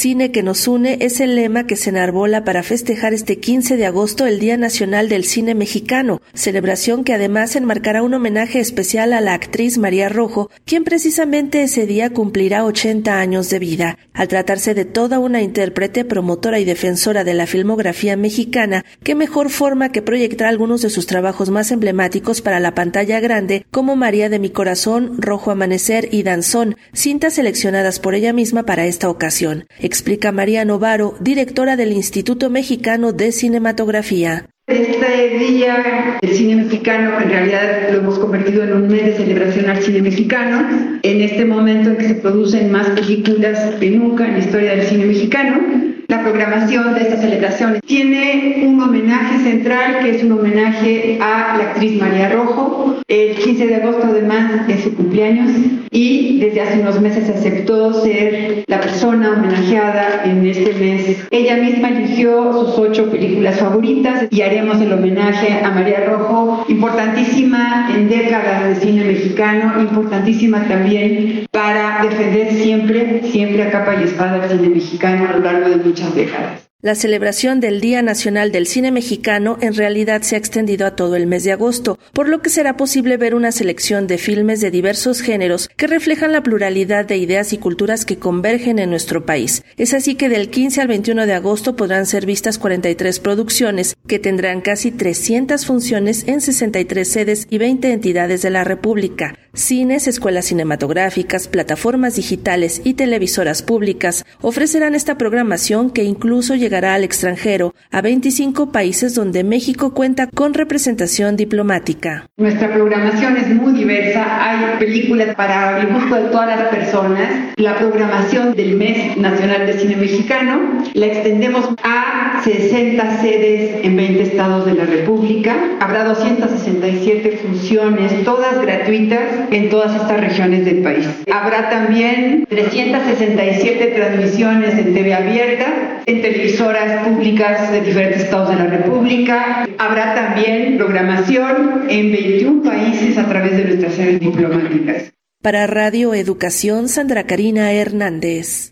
Cine que nos une es el lema que se enarbola para festejar este 15 de agosto el Día Nacional del Cine Mexicano, celebración que además enmarcará un homenaje especial a la actriz María Rojo, quien precisamente ese día cumplirá 80 años de vida. Al tratarse de toda una intérprete, promotora y defensora de la filmografía mexicana, qué mejor forma que proyectar algunos de sus trabajos más emblemáticos para la pantalla grande, como María de mi corazón, Rojo Amanecer y Danzón, cintas seleccionadas por ella misma para esta ocasión, explica María Novaro, directora del Instituto Mexicano de Cinematografía. Este día del cine mexicano en realidad lo hemos convertido en un mes de celebración al cine mexicano, en este momento en que se producen más películas que nunca en la historia del cine mexicano la programación de esta celebración tiene un homenaje central que es un homenaje a la actriz María Rojo. El 15 de agosto además es su cumpleaños y desde hace unos meses aceptó ser la persona homenajeada en este mes. Ella misma eligió sus ocho películas favoritas y haremos el homenaje a María Rojo, importantísima en décadas de cine mexicano, importantísima también para defender siempre, siempre a capa y espada el cine mexicano a lo largo de muchos la celebración del Día Nacional del Cine Mexicano en realidad se ha extendido a todo el mes de agosto, por lo que será posible ver una selección de filmes de diversos géneros que reflejan la pluralidad de ideas y culturas que convergen en nuestro país. Es así que del 15 al 21 de agosto podrán ser vistas 43 producciones que tendrán casi 300 funciones en 63 sedes y 20 entidades de la República. Cines, escuelas cinematográficas, plataformas digitales y televisoras públicas ofrecerán esta programación que incluso llegará al extranjero, a 25 países donde México cuenta con representación diplomática. Nuestra programación es muy diversa, hay películas para el gusto de todas las personas. La programación del Mes Nacional de Cine Mexicano la extendemos a 60 sedes en 20 estados de la República. Habrá 267 funciones, todas gratuitas en todas estas regiones del país. Habrá también 367 transmisiones en TV abierta, en televisoras públicas de diferentes estados de la República. Habrá también programación en 21 países a través de nuestras sedes diplomáticas. Para Radio Educación, Sandra Karina Hernández.